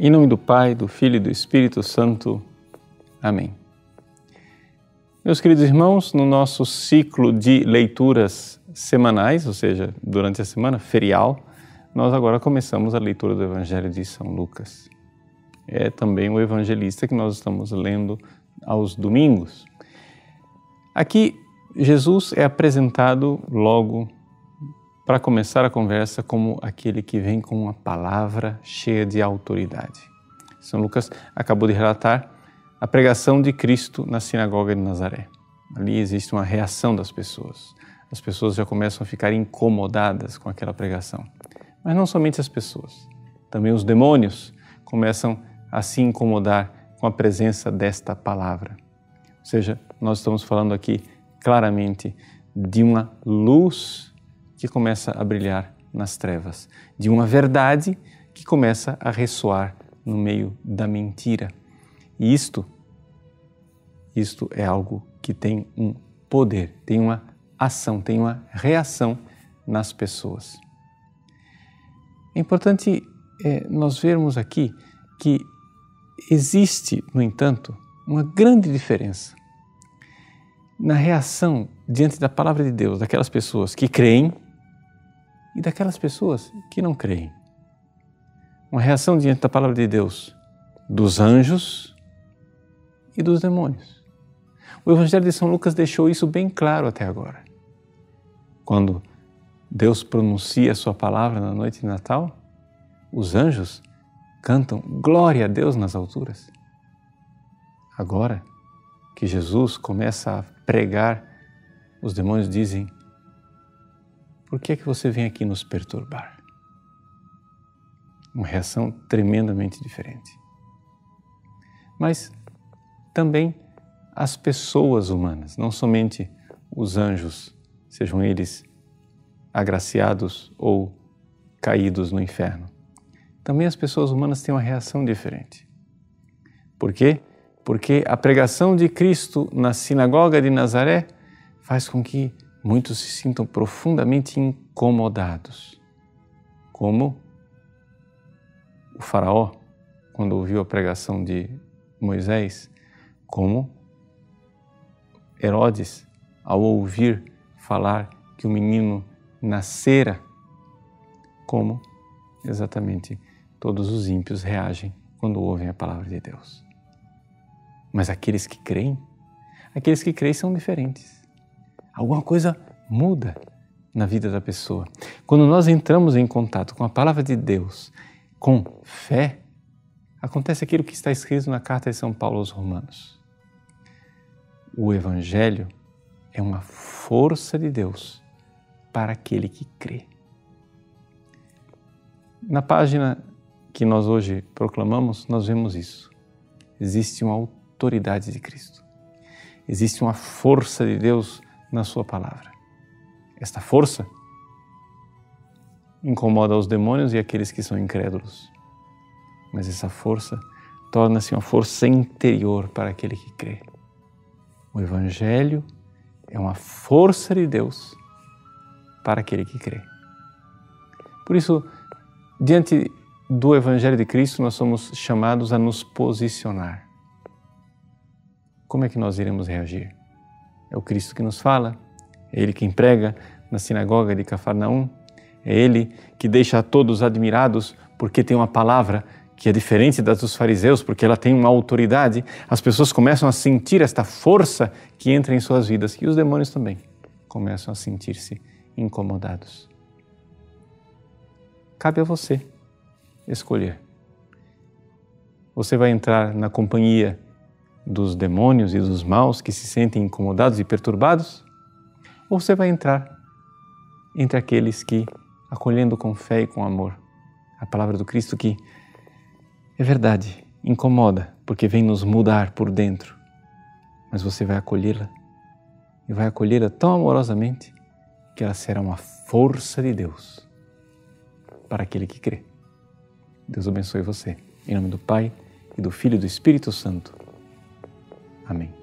Em nome do Pai, do Filho e do Espírito Santo. Amém. Meus queridos irmãos, no nosso ciclo de leituras semanais, ou seja, durante a semana ferial, nós agora começamos a leitura do Evangelho de São Lucas. É também o evangelista que nós estamos lendo aos domingos. Aqui, Jesus é apresentado logo para começar a conversa como aquele que vem com uma palavra cheia de autoridade. São Lucas acabou de relatar a pregação de Cristo na sinagoga de Nazaré. Ali existe uma reação das pessoas. As pessoas já começam a ficar incomodadas com aquela pregação. Mas não somente as pessoas, também os demônios começam a se incomodar com a presença desta palavra. Ou seja, nós estamos falando aqui claramente de uma luz que começa a brilhar nas trevas, de uma verdade que começa a ressoar no meio da mentira. E isto, isto é algo que tem um poder, tem uma ação, tem uma reação nas pessoas. É importante é, nós vermos aqui que existe, no entanto, uma grande diferença na reação diante da palavra de Deus daquelas pessoas que creem e daquelas pessoas que não creem. Uma reação diante da palavra de Deus dos anjos e dos demônios. O Evangelho de São Lucas deixou isso bem claro até agora. Quando Deus pronuncia a sua palavra na noite de Natal, os anjos cantam glória a Deus nas alturas. Agora que Jesus começa a pregar, os demônios dizem por que é que você vem aqui nos perturbar? Uma reação tremendamente diferente. Mas também as pessoas humanas, não somente os anjos, sejam eles agraciados ou caídos no inferno. Também as pessoas humanas têm uma reação diferente. Por quê? Porque a pregação de Cristo na sinagoga de Nazaré faz com que muitos se sintam profundamente incomodados, como o Faraó, quando ouviu a pregação de Moisés, como Herodes, ao ouvir falar que o menino nascera, como exatamente todos os ímpios reagem quando ouvem a palavra de Deus. Mas aqueles que creem, aqueles que creem são diferentes alguma coisa muda na vida da pessoa. Quando nós entramos em contato com a palavra de Deus, com fé, acontece aquilo que está escrito na carta de São Paulo aos Romanos. O Evangelho é uma força de Deus para aquele que crê. Na página que nós hoje proclamamos, nós vemos isso. Existe uma autoridade de Cristo. Existe uma força de Deus na Sua palavra. Esta força incomoda os demônios e aqueles que são incrédulos, mas essa força torna-se uma força interior para aquele que crê. O Evangelho é uma força de Deus para aquele que crê. Por isso, diante do Evangelho de Cristo, nós somos chamados a nos posicionar. Como é que nós iremos reagir? É o Cristo que nos fala, é Ele quem prega na sinagoga de Cafarnaum, é Ele que deixa a todos admirados porque tem uma palavra que é diferente das dos fariseus, porque ela tem uma autoridade. As pessoas começam a sentir esta força que entra em suas vidas e os demônios também começam a sentir-se incomodados. Cabe a você escolher. Você vai entrar na companhia dos demônios e dos maus que se sentem incomodados e perturbados? Ou você vai entrar entre aqueles que, acolhendo com fé e com amor a palavra do Cristo que é verdade, incomoda, porque vem nos mudar por dentro, mas você vai acolhê-la e vai acolhê-la tão amorosamente que ela será uma força de Deus para aquele que crê. Deus abençoe você. Em nome do Pai, e do Filho e do Espírito Santo. Amém.